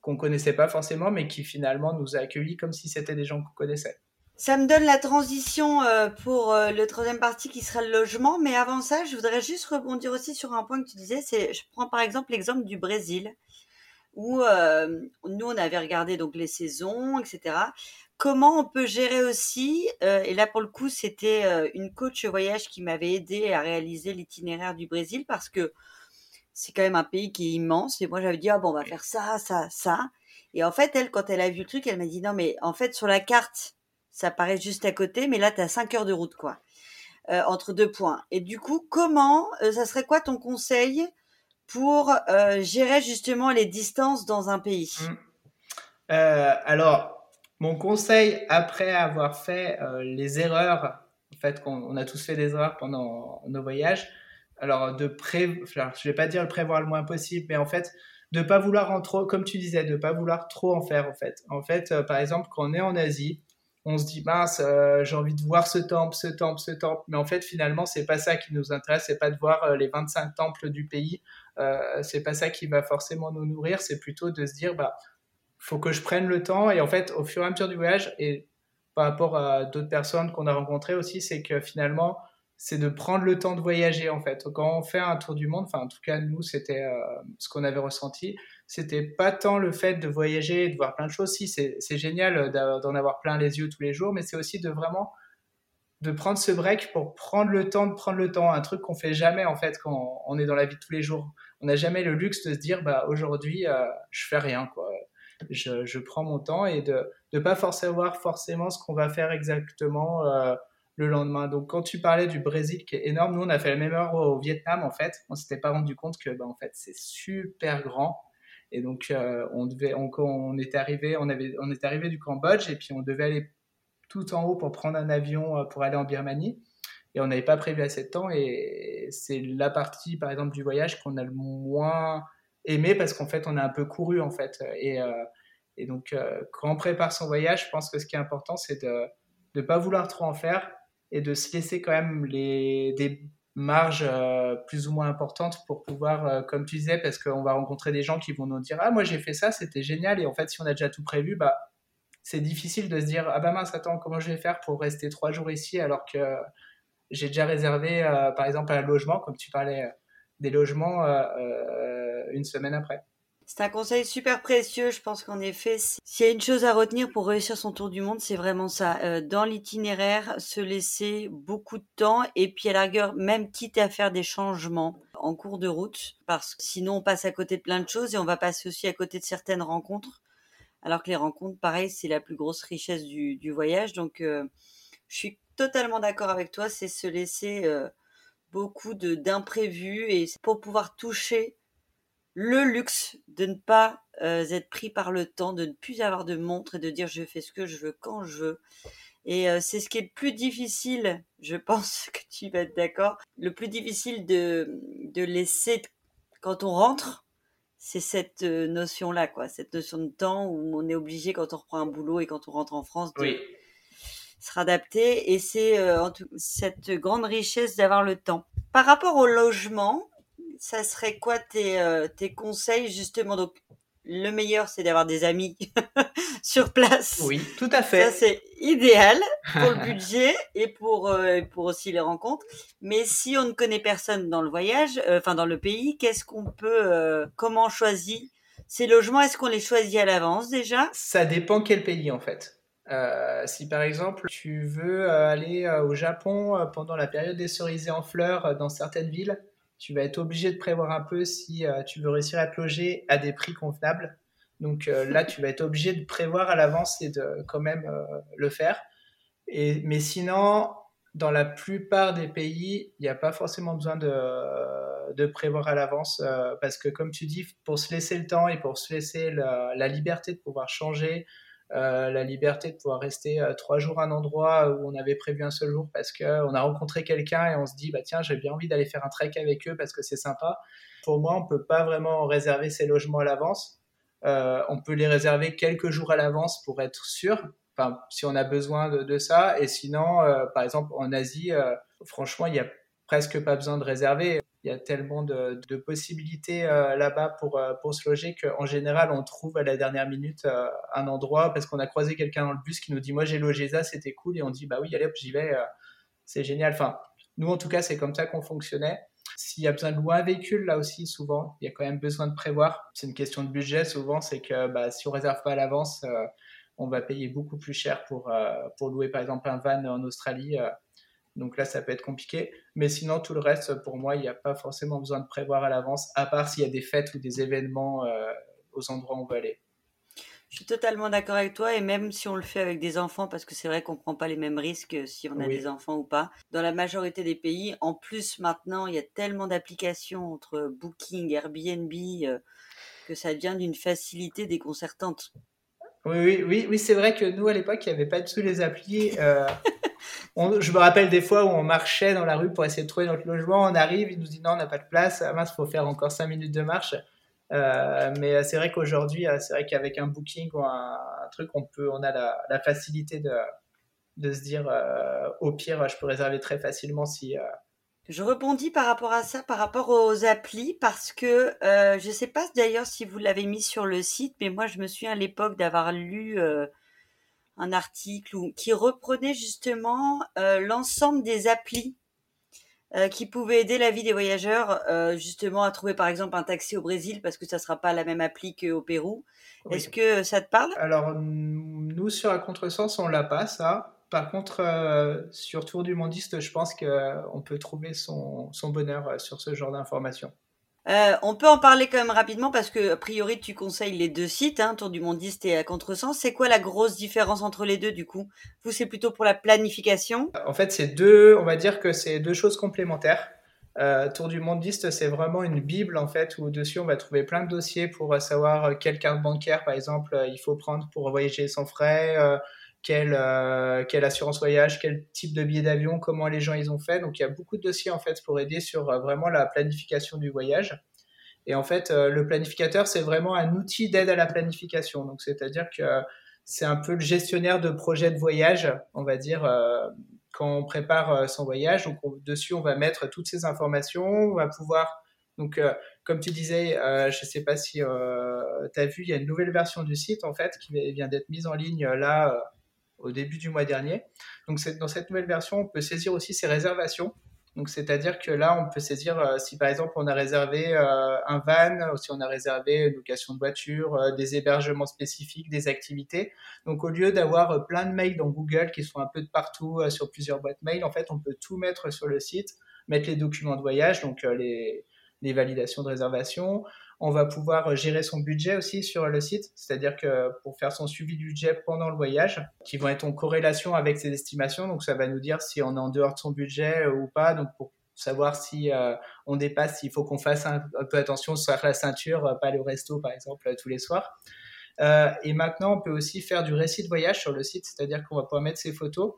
qu'on connaissait pas forcément, mais qui finalement nous a accueillis comme si c'était des gens qu'on connaissait. Ça me donne la transition euh, pour euh, le troisième partie qui sera le logement. Mais avant ça, je voudrais juste rebondir aussi sur un point que tu disais. C'est, je prends par exemple l'exemple du Brésil, où euh, nous on avait regardé donc les saisons, etc. Comment on peut gérer aussi Et là pour le coup, c'était une coach voyage qui m'avait aidé à réaliser l'itinéraire du Brésil parce que c'est quand même un pays qui est immense. Et moi j'avais dit ah bon on va faire ça, ça, ça. Et en fait elle, quand elle a vu le truc, elle m'a dit non mais en fait sur la carte ça paraît juste à côté, mais là, tu as 5 heures de route, quoi, euh, entre deux points. Et du coup, comment, euh, ça serait quoi ton conseil pour euh, gérer justement les distances dans un pays mmh. Alors, mon conseil, après avoir fait les erreurs, en fait, on, a tous fait des erreurs pendant nos voyages, alors de pré... je vais pas dire le prévoir le moins possible, mais en fait, de pas vouloir en trop, comme tu disais, de pas vouloir trop en faire, en fait. En fait, par exemple, quand on est en Asie, on se dit mince, euh, j'ai envie de voir ce temple, ce temple, ce temple. Mais en fait, finalement, c'est pas ça qui nous intéresse. C'est pas de voir euh, les 25 temples du pays. Euh, c'est pas ça qui va forcément nous nourrir. C'est plutôt de se dire, bah, faut que je prenne le temps. Et en fait, au fur et à mesure du voyage, et par rapport à d'autres personnes qu'on a rencontrées aussi, c'est que finalement, c'est de prendre le temps de voyager en fait. Quand on fait un tour du monde, enfin en tout cas nous c'était ce qu'on avait ressenti, c'était pas tant le fait de voyager, de voir plein de choses. Si, c'est génial d'en avoir plein les yeux tous les jours, mais c'est aussi de vraiment de prendre ce break pour prendre le temps de prendre le temps, un truc qu'on fait jamais en fait quand on est dans la vie de tous les jours. On n'a jamais le luxe de se dire bah aujourd'hui euh, je fais rien quoi. Je, je, prends mon temps et de ne pas forcément voir forcément ce qu'on va faire exactement euh, le lendemain. Donc quand tu parlais du Brésil qui est énorme, nous on a fait la même heure au Vietnam en fait. On s'était pas rendu compte que bah, en fait c'est super grand et donc, euh, on devait, on, on était arrivé, on avait, on était arrivé du Cambodge et puis on devait aller tout en haut pour prendre un avion euh, pour aller en Birmanie. Et on n'avait pas prévu assez de temps. Et c'est la partie, par exemple, du voyage qu'on a le moins aimé parce qu'en fait, on a un peu couru, en fait. Et, euh, et donc, quand on prépare son voyage, je pense que ce qui est important, c'est de ne pas vouloir trop en faire et de se laisser quand même les, des marge euh, plus ou moins importante pour pouvoir, euh, comme tu disais, parce qu'on va rencontrer des gens qui vont nous dire Ah, moi j'ai fait ça, c'était génial. Et en fait, si on a déjà tout prévu, bah, c'est difficile de se dire Ah, bah mince, attends, comment je vais faire pour rester trois jours ici alors que j'ai déjà réservé, euh, par exemple, un logement, comme tu parlais des logements, une semaine après. C'est un conseil super précieux. Je pense qu'en effet, s'il y a une chose à retenir pour réussir son tour du monde, c'est vraiment ça. Euh, dans l'itinéraire, se laisser beaucoup de temps et puis à la rigueur, même quitte à faire des changements en cours de route, parce que sinon on passe à côté de plein de choses et on va passer aussi à côté de certaines rencontres. Alors que les rencontres, pareil, c'est la plus grosse richesse du, voyage. Donc, euh, je suis totalement d'accord avec toi. C'est se laisser euh, beaucoup d'imprévus et pour pouvoir toucher le luxe de ne pas euh, être pris par le temps, de ne plus avoir de montre et de dire je fais ce que je veux quand je veux. Et c'est ce qui est le plus difficile, je pense que tu vas être d'accord, le plus difficile de, de laisser quand on rentre, c'est cette euh, notion-là, quoi, cette notion de temps où on est obligé quand on reprend un boulot et quand on rentre en France de se réadapter. Et c'est cette grande richesse d'avoir le temps. Par rapport au logement, ça serait quoi tes, euh, tes conseils justement? Donc, le meilleur, c'est d'avoir des amis sur place. Oui, tout à fait. Ça, c'est idéal pour le budget et pour, euh, pour aussi les rencontres. Mais si on ne connaît personne dans le voyage, euh, enfin dans le pays, qu'est-ce qu'on peut, comment on choisit ces logements? Est-ce qu'on les choisit à l'avance déjà? Ça dépend quel pays en fait. si par exemple tu veux aller au Japon pendant la période des cerisiers en fleurs dans certaines villes, tu vas être obligé de prévoir un peu si euh, tu veux réussir à te loger à des prix convenables. Donc euh, là, tu vas être obligé de prévoir à l'avance et de quand même euh, le faire. Et, mais sinon, dans la plupart des pays, il n'y a pas forcément besoin de, de prévoir à l'avance parce que, comme tu dis, pour se laisser le temps et pour se laisser la, la liberté de pouvoir changer, euh, la liberté de pouvoir rester euh, trois jours à un endroit où on avait prévu un seul jour parce qu'on a rencontré quelqu'un et on se dit bah tiens j'ai bien envie d'aller faire un trek avec eux parce que c'est sympa. Pour moi on peut pas vraiment réserver ces logements à l'avance. Euh, on peut les réserver quelques jours à l'avance pour être sûr. Enfin, si on a besoin de, ça. Et sinon, par exemple, en Asie, franchement, il y a presque pas besoin de réserver. Il y a tellement de, possibilités euh, là-bas pour, euh, pour se loger qu'en général, on trouve à la dernière minute euh, un endroit parce qu'on a croisé quelqu'un dans le bus qui nous dit Moi, j'ai logé ça, c'était cool. Et on dit Bah oui, allez hop, j'y vais, c'est génial. Enfin, nous, en tout cas, c'est comme ça qu'on fonctionnait. S'il y a besoin de louer un véhicule, là aussi, souvent, il y a quand même besoin de prévoir. C'est une question de budget, souvent, c'est que bah, si on réserve pas à l'avance, on va payer beaucoup plus cher pour, pour louer, par exemple, un van en Australie donc là, ça peut être compliqué. Mais sinon, tout le reste, pour moi, il n'y a pas forcément besoin de prévoir à l'avance, à part s'il y a des fêtes ou des événements euh, aux endroits où on veut aller. Je suis totalement d'accord avec toi, et même si on le fait avec des enfants, parce que c'est vrai qu'on ne prend pas les mêmes risques si on a des enfants ou pas. Dans la majorité des pays, en plus maintenant, il y a tellement d'applications entre Booking, Airbnb, euh, que ça devient d'une facilité déconcertante. Oui, oui, oui, oui c'est vrai que nous, à l'époque, il n'y avait pas du tout les applis. Euh, je me rappelle des fois où on marchait dans la rue pour essayer de trouver notre logement. On arrive, il nous dit non, on n'a pas de place. Ah mince, faut faire encore 5 minutes de marche. Euh, mais c'est vrai qu'aujourd'hui, euh, c'est vrai qu'avec un booking ou un, truc, on peut, on a la, facilité de, se dire, euh, au pire, je peux réserver très facilement si. Je rebondis par rapport à ça, par rapport aux applis, parce que je ne sais pas d'ailleurs si vous l'avez mis sur le site, mais moi je me souviens à l'époque d'avoir lu un article qui reprenait justement euh, l'ensemble des applis euh, qui pouvaient aider la vie des voyageurs euh, justement à trouver par exemple un taxi au Brésil parce que ça sera pas la même appli qu'au Pérou. Est-ce que ça te parle? Alors nous sur la contresens on l'a pas ça. Par contre sur Tour du Mondiste je pense qu'on peut trouver son, son bonheur sur ce genre d'informations. Euh, on peut en parler quand même rapidement parce que a priori tu conseilles les deux sites, hein, Tour du Mondiste et à Contresens. C'est quoi la grosse différence entre les deux du coup? Vous c'est plutôt pour la planification? En fait c'est deux, on va dire que c'est deux choses complémentaires. Euh, Tour du Mondiste c'est vraiment une bible en fait où dessus on va trouver plein de dossiers pour savoir quelle carte bancaire par exemple il faut prendre pour voyager sans frais. Quelle, quelle, assurance voyage, quel type de billet d'avion, comment les gens ils ont fait. Donc il y a beaucoup de dossiers en fait pour aider sur vraiment la planification du voyage. Et en fait, euh, le planificateur, c'est vraiment un outil d'aide à la planification. Donc, c'est-à-dire que c'est un peu le gestionnaire de projet de voyage, on va dire, euh, quand on prépare euh, son voyage. Donc, dessus, on va mettre toutes ces informations. On va pouvoir, donc, comme tu disais, je ne sais pas si tu as vu, il y a une nouvelle version du site, en fait, qui vient d'être mise en ligne là au début du mois dernier. Donc, dans cette nouvelle version, on peut saisir aussi ses réservations. Donc, c'est-à-dire que là, on peut saisir euh, si par exemple on a réservé euh, un van, si on a réservé une location de voiture, euh, des hébergements spécifiques, des activités. Donc, au lieu d'avoir plein de mails dans Google qui sont un peu de partout sur plusieurs boîtes mail, en fait, on peut tout mettre sur le site, mettre les documents de voyage, donc les, les validations de réservation, on va pouvoir gérer son budget aussi sur le site, c'est-à-dire que pour faire son suivi du budget pendant le voyage, qui vont être en corrélation avec ses estimations, donc ça va nous dire si on est en dehors de son budget ou pas, donc pour savoir si euh, on dépasse, il faut qu'on fasse un, peu attention sur la ceinture, euh, pas le resto par exemple tous les soirs. Euh, et maintenant, on peut aussi faire du récit de voyage sur le site, c'est-à-dire qu'on va pouvoir mettre ses photos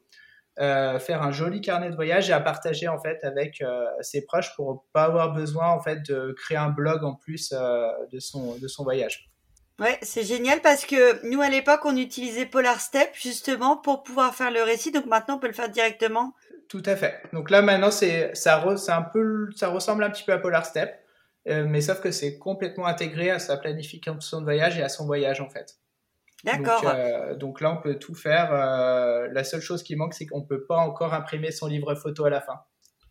euh, faire un joli carnet de voyage et à partager en fait avec euh, ses proches pour pas avoir besoin en fait de créer un blog en plus euh, de son de son voyage. Ouais, c'est génial parce que nous à l'époque on utilisait Polar Step justement pour pouvoir faire le récit, donc maintenant on peut le faire directement. Tout à fait. Donc là maintenant c'est ça c'est un peu ça ressemble un petit peu à Polar Step, mais sauf que c'est complètement intégré à sa planification de voyage et à son voyage en fait. D'accord. Euh, donc, là, on peut tout faire. Euh, la seule chose qui manque, c'est qu'on ne peut pas encore imprimer son livre photo à la fin.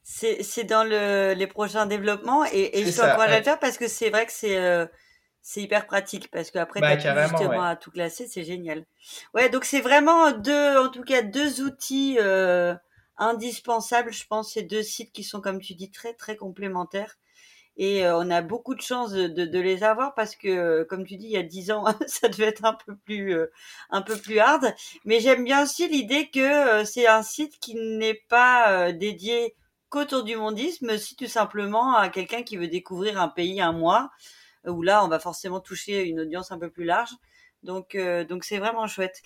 C'est dans le, les prochains développements et, et je t'encourage à le faire parce que c'est vrai que c'est euh, hyper pratique parce qu'après bah, tu as justement à tout classer, c'est génial. Ouais, donc c'est vraiment deux, en tout cas deux outils indispensables, je pense, ces deux sites qui sont comme tu dis très très complémentaires et euh, on a beaucoup de chance de, de, les avoir parce que, euh, comme tu dis, il y a dix ans, ça devait être un peu plus, euh, un peu plus hard. Mais j'aime bien aussi l'idée que c'est un site qui n'est pas dédié qu'autour du mondisme, mais aussi tout simplement à quelqu'un qui veut découvrir un pays un mois, où là, on va forcément toucher une audience un peu plus large. Donc, donc c'est vraiment chouette.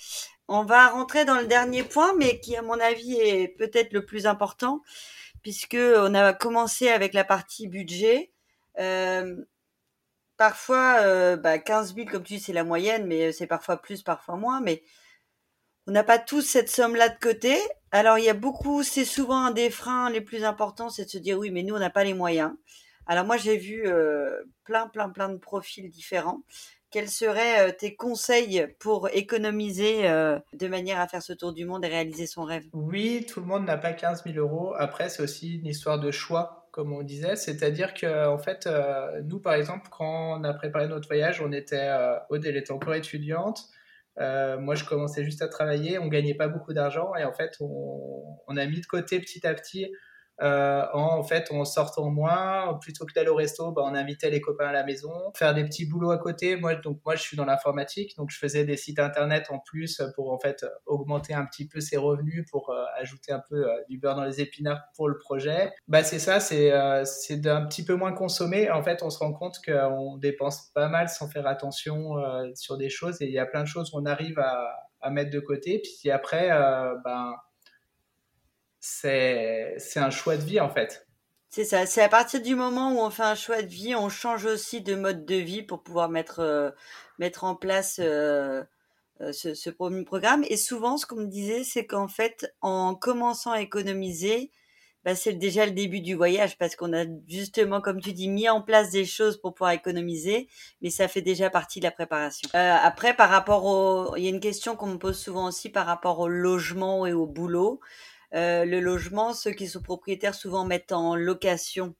On va rentrer dans le dernier point, mais qui, à mon avis, est peut-être le plus important, puisque on a commencé avec la partie budget. Euh, parfois, euh, bah, 15 000, comme tu dis, c'est la moyenne, mais c'est parfois plus, parfois moins. Mais on n'a pas tous cette somme-là de côté. Alors, il y a beaucoup, c'est souvent un des freins les plus importants, c'est de se dire oui, mais nous, on n'a pas les moyens. Alors moi, j'ai vu euh, plein, plein, plein de profils différents. Quels seraient euh, tes conseils pour économiser euh, de manière à faire ce tour du monde et réaliser son rêve? Oui, tout le monde n'a pas 15 000 euros. Après, c'est aussi une histoire de choix, comme on disait. C'est-à-dire que, en fait, nous, par exemple, quand on a préparé notre voyage, on était, Aude, elle était encore étudiante. moi, je commençais juste à travailler. On gagnait pas beaucoup d'argent et en fait, on, on, a mis de côté petit à petit euh, en, fait, on sortant moins, plutôt que d'aller au resto, bah, on invitait les copains à la maison, faire des petits boulots à côté. Moi, donc moi, je suis dans l'informatique, donc je faisais des sites internet en plus pour en fait augmenter un petit peu ses revenus, pour euh, ajouter un peu euh, du beurre dans les épinards pour le projet. Bah c'est ça, c'est c'est d'un petit peu moins consommer. En fait, on se rend compte qu'on dépense pas mal sans faire attention sur des choses, et il y a plein de choses qu'on arrive à, à mettre de côté. Puis après, ben c'est un choix de vie en fait. C'est ça, c'est à partir du moment où on fait un choix de vie, on change aussi de mode de vie pour pouvoir mettre, euh, mettre en place euh, euh, ce, programme. Et souvent, ce qu'on me disait, c'est qu'en fait, en commençant à économiser, bah, c'est déjà le début du voyage parce qu'on a justement, comme tu dis, mis en place des choses pour pouvoir économiser, mais ça fait déjà partie de la préparation. après, par rapport au, il y a une question qu'on me pose souvent aussi par rapport au logement et au boulot. Euh, le logement, ceux qui sont propriétaires souvent mettent en location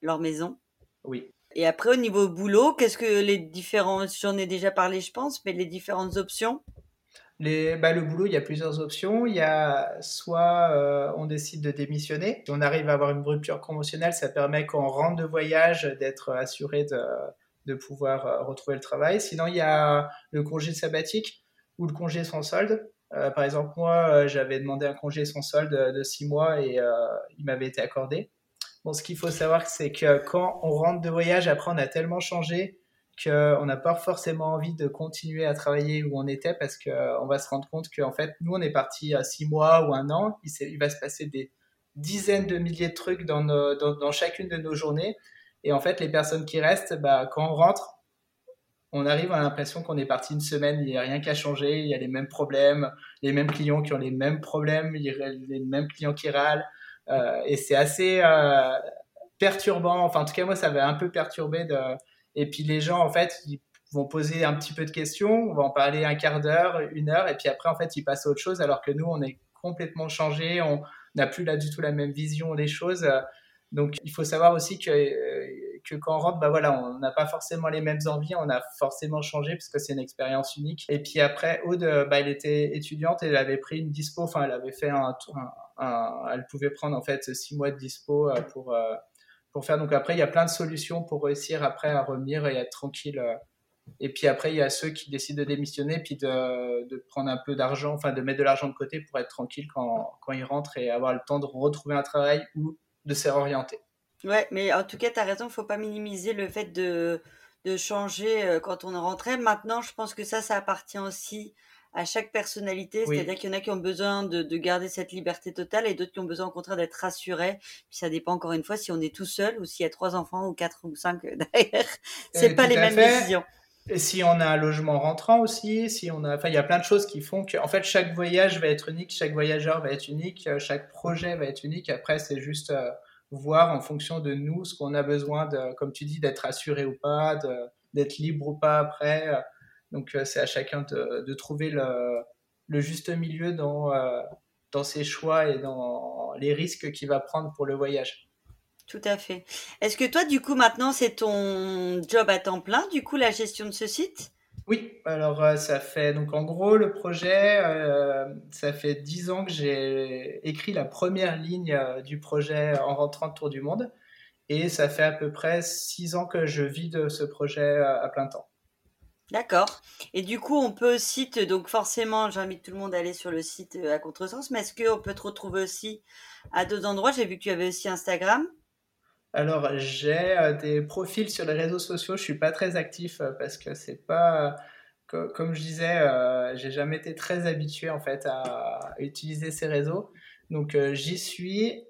leur maison. Oui. Et après, au niveau boulot, qu'est-ce que les différents, j'en ai déjà parlé, je pense, mais les différentes options? Les, bah, le boulot, il y a plusieurs options. Il y a soit euh, on décide de démissionner. Si on arrive à avoir une rupture conventionnelle, ça permet qu'en rentre de voyage d'être assuré de, de pouvoir euh, retrouver le travail. Sinon, il y a le congé sabbatique ou le congé sans solde. Euh, par exemple, moi, euh, j'avais demandé un congé sans solde de six mois et euh, il m'avait été accordé. Bon, ce qu'il faut savoir, c'est que quand on rentre de voyage, après, on a tellement changé qu'on n'a pas forcément envie de continuer à travailler où on était parce qu'on va se rendre compte qu'en fait, nous, on est parti à six mois ou un an. Il, va se passer des dizaines de milliers de trucs dans, dans, chacune de nos journées. Et en fait, les personnes qui restent, bah, quand on rentre, on arrive à l'impression qu'on est parti une semaine, il n'y a rien qu'à changer, il y a les mêmes problèmes, les mêmes clients qui ont les mêmes problèmes, les mêmes clients qui râlent. Euh, et c'est assez euh, perturbant. Enfin, en tout cas, moi, ça m'a un peu perturbé. Et puis, les gens, en fait, ils vont poser un petit peu de questions, on va en parler un quart d'heure, une heure, et puis après, en fait, ils passent à autre chose, alors que nous, on est complètement changé, on n'a plus là du tout la même vision des choses. Donc, il faut savoir aussi que euh, que quand on rentre, bah voilà, on n'a pas forcément les mêmes envies, on a forcément changé parce que c'est une expérience unique. Et puis après, Aude, bah, elle était étudiante et elle avait pris une dispo, enfin, elle avait fait un, un, elle pouvait prendre en fait six mois de dispo euh, pour, euh, pour faire. Donc après, il y a plein de solutions pour réussir après à revenir et être tranquille. Euh. Et puis après, il y a ceux qui décident de démissionner, puis de, de prendre un peu d'argent, enfin de mettre de l'argent de côté pour être tranquille quand, quand ils rentrent et avoir le temps de retrouver un travail ou de se réorienter. Ouais, mais en tout cas, tu as raison, il faut pas minimiser le fait de, de changer euh, quand on est rentré. Maintenant, je pense que ça, ça appartient aussi à chaque personnalité. C'est-à-dire qu'il y en a qui ont besoin de, de garder cette liberté totale et d'autres qui ont besoin au contraire d'être rassurés. Puis ça dépend encore une fois si on est tout seul ou s'il y a trois enfants ou quatre ou cinq derrière. C'est pas les mêmes décisions. Et si on a un logement rentrant aussi, si on a, enfin, il y a plein de choses qui font que, en fait, chaque voyage va être unique, chaque voyageur va être unique, chaque projet va être unique. Après, c'est juste, euh, voir en fonction de nous ce qu'on a besoin de, comme tu dis, d'être assuré ou pas, d'être libre ou pas après. Donc euh, c'est à chacun de, trouver le, le, juste milieu dans, euh, dans ses choix et dans les risques qu'il va prendre pour le voyage. Tout à fait. Est-ce que toi, du coup, maintenant, c'est ton job à temps plein, du coup, la gestion de ce site? Oui, alors euh, ça fait donc en gros le projet, euh, ça fait dix ans que j'ai écrit la première ligne euh, du projet en rentrant de Tour du Monde et ça fait à peu près six ans que je vis de ce projet à plein temps. D'accord. Et du coup, on peut aussi, donc forcément, j'invite tout le monde à aller sur le site à contresens, mais est-ce qu'on peut te retrouver aussi à d'autres endroits? J'ai vu que tu avais aussi Instagram. Alors, j'ai euh, des profils sur les réseaux sociaux. Je suis pas très actif euh, parce que c'est pas, comme je disais, euh, j'ai jamais été très habitué en fait à, utiliser ces réseaux. Donc, j'y suis.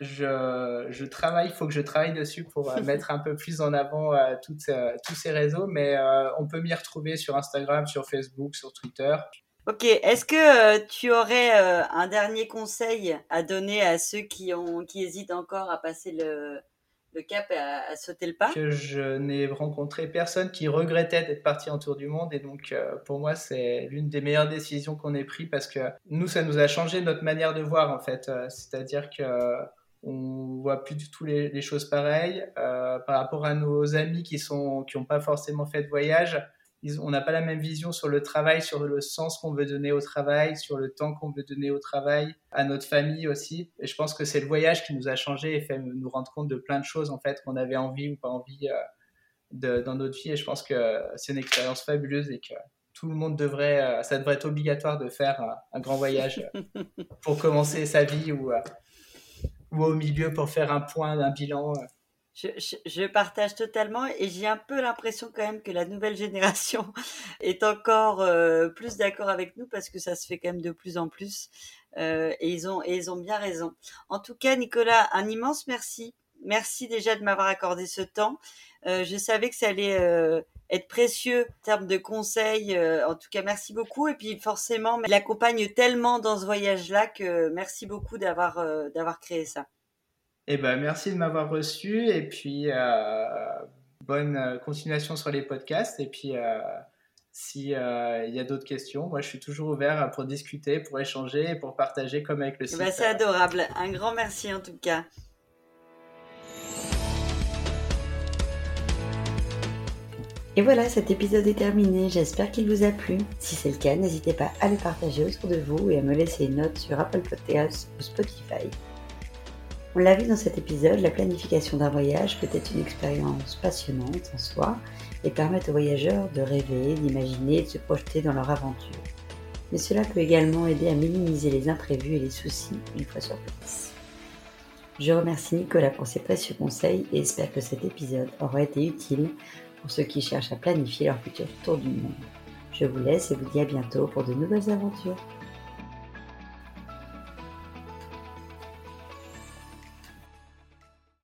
Je, je travaille, il faut que je travaille dessus pour mettre un peu plus en avant toutes, tous ces réseaux, mais on peut m'y retrouver sur Instagram, sur Facebook, sur Twitter. Ok, est-ce que tu aurais un dernier conseil à donner à ceux qui, ont, qui hésitent encore à passer le, le cap et à, sauter le pas? Que je n'ai rencontré personne qui regrettait d'être parti en tour du monde et donc pour moi c'est l'une des meilleures décisions qu'on ait prises parce que nous ça nous a changé notre manière de voir en fait, c'est-à-dire que on voit plus du tout les, choses pareilles. Euh, par rapport à nos amis qui sont qui n'ont pas forcément fait de voyage, on n'a pas la même vision sur le travail, sur le sens qu'on veut donner au travail, sur le temps qu'on veut donner au travail, à notre famille aussi. Et je pense que c'est le voyage qui nous a changé et fait nous rendre compte de plein de choses en fait qu'on avait envie ou pas envie euh, dans notre vie. Et je pense que c'est une expérience fabuleuse et que tout le monde devrait, euh, ça devrait être obligatoire de faire un, grand voyage pour commencer sa vie ou ou au milieu pour faire un point, un bilan euh. je, partage totalement et j'ai un peu l'impression quand même que la nouvelle génération est encore euh, plus d'accord avec nous parce que ça se fait quand même de plus en plus euh, et, ils ont, et ils ont bien raison. En tout cas, Nicolas, un immense merci. Merci déjà de m'avoir accordé ce temps. je savais que ça allait être précieux en termes de conseils. Euh, en tout cas, merci beaucoup. Et puis forcément, il accompagne tellement dans ce voyage-là que merci beaucoup d'avoir euh, d'avoir créé ça. Eh ben, merci de m'avoir reçu et puis euh, bonne continuation sur les podcasts. Et puis, s'il y a d'autres questions, moi je suis toujours ouvert pour discuter, pour échanger et pour partager comme avec le eh ben, site. c'est adorable. Un grand merci en tout cas. Et voilà, cet épisode est terminé. J'espère qu'il vous a plu. Si c'est le cas, n'hésitez pas à le partager autour de vous et à me laisser une note sur Apple Podcasts ou Spotify. On l'a vu dans cet épisode, la planification d'un voyage peut être une expérience passionnante en soi et permettre aux voyageurs de rêver, d'imaginer et de se projeter dans leur aventure. Mais cela peut également aider à minimiser les imprévus et les soucis une fois sur place. Je remercie Nicolas pour ses précieux conseils et espère que cet épisode aura été utile pour ceux qui cherchent à planifier leur futur tour du monde. Je vous laisse et vous dis à bientôt pour de nouvelles aventures.